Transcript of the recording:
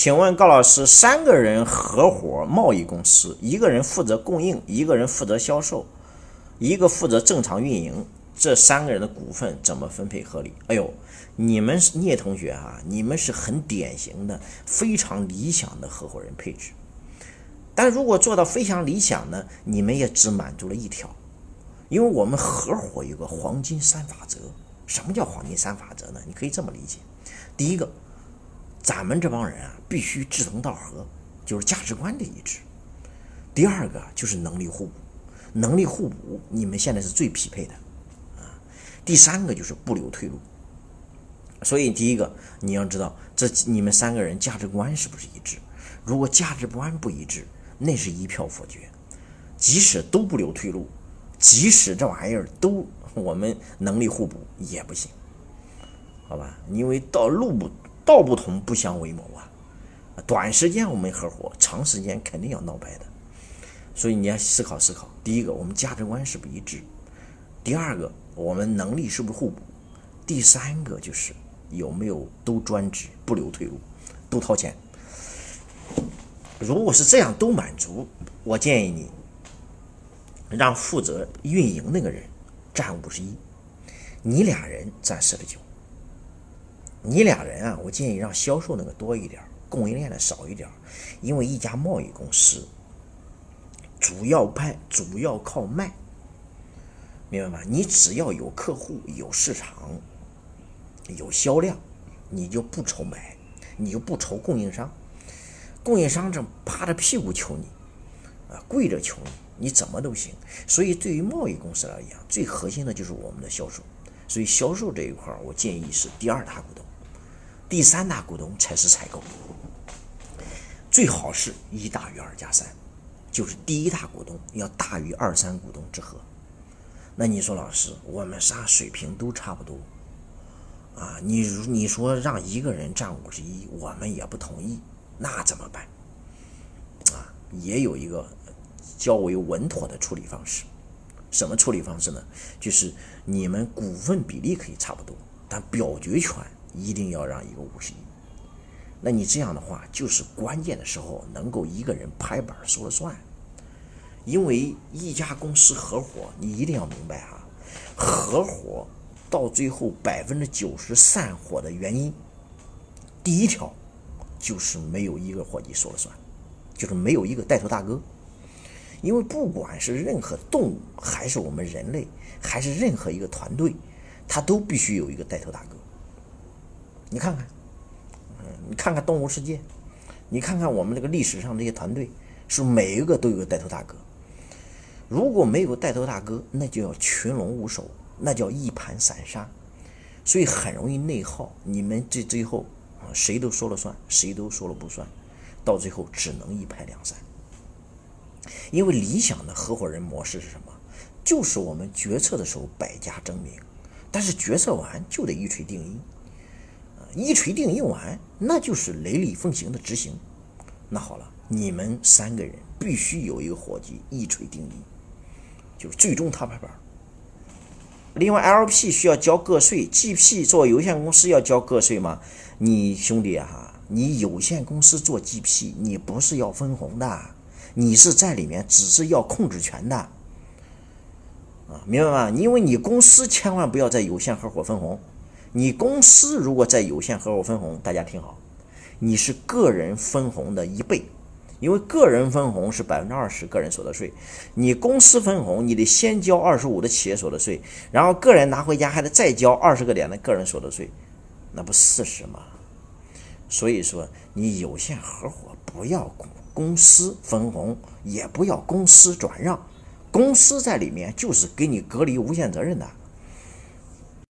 请问高老师，三个人合伙贸易公司，一个人负责供应，一个人负责销售，一个负责正常运营，这三个人的股份怎么分配合理？哎呦，你们聂同学啊，你们是很典型的、非常理想的合伙人配置。但如果做到非常理想呢，你们也只满足了一条，因为我们合伙有个黄金三法则。什么叫黄金三法则呢？你可以这么理解：第一个。咱们这帮人啊，必须志同道合，就是价值观的一致。第二个就是能力互补，能力互补，你们现在是最匹配的啊。第三个就是不留退路。所以第一个你要知道，这你们三个人价值观是不是一致？如果价值观不一致，那是一票否决。即使都不留退路，即使这玩意儿都我们能力互补也不行，好吧？因为到路不。道不同不相为谋啊！短时间我们合伙，长时间肯定要闹掰的。所以你要思考思考：第一个，我们价值观是不一致；第二个，我们能力是不是互补；第三个就是有没有都专职、不留退路、都掏钱。如果是这样都满足，我建议你让负责运营那个人占五十一，你俩人占四十九。你俩人啊，我建议让销售那个多一点，供应链的少一点，因为一家贸易公司主要派主要靠卖，明白吗？你只要有客户、有市场、有销量，你就不愁买，你就不愁供应商。供应商正趴着屁股求你，啊，跪着求你，你怎么都行。所以对于贸易公司来讲，最核心的就是我们的销售。所以销售这一块我建议是第二大股东。第三大股东才是采购，最好是一大于二加三，就是第一大股东要大于二三股东之和。那你说老师，我们仨水平都差不多啊？你你说让一个人占五十一，我们也不同意，那怎么办？啊，也有一个较为稳妥的处理方式。什么处理方式呢？就是你们股份比例可以差不多，但表决权。一定要让一个五十亿，那你这样的话，就是关键的时候能够一个人拍板说了算。因为一家公司合伙，你一定要明白哈，合伙到最后百分之九十散伙的原因，第一条就是没有一个伙计说了算，就是没有一个带头大哥。因为不管是任何动物，还是我们人类，还是任何一个团队，它都必须有一个带头大哥。你看看，嗯，你看看动物世界，你看看我们这个历史上这些团队，是每一个都有个带头大哥。如果没有带头大哥，那就要群龙无首，那叫一盘散沙，所以很容易内耗。你们这最后啊，谁都说了算，谁都说了不算，到最后只能一拍两散。因为理想的合伙人模式是什么？就是我们决策的时候百家争鸣，但是决策完就得一锤定音。一锤定音完，那就是雷厉风行的执行。那好了，你们三个人必须有一个伙计一锤定音，就最终他拍板。另外，LP 需要交个税，GP 做有限公司要交个税吗？你兄弟啊，你有限公司做 GP，你不是要分红的，你是在里面只是要控制权的啊，明白吗？因为你公司千万不要在有限合伙分红。你公司如果在有限合伙分红，大家听好，你是个人分红的一倍，因为个人分红是百分之二十个人所得税，你公司分红你得先交二十五的企业所得税，然后个人拿回家还得再交二十个点的个人所得税，那不四十吗？所以说你有限合伙不要公公司分红，也不要公司转让，公司在里面就是给你隔离无限责任的。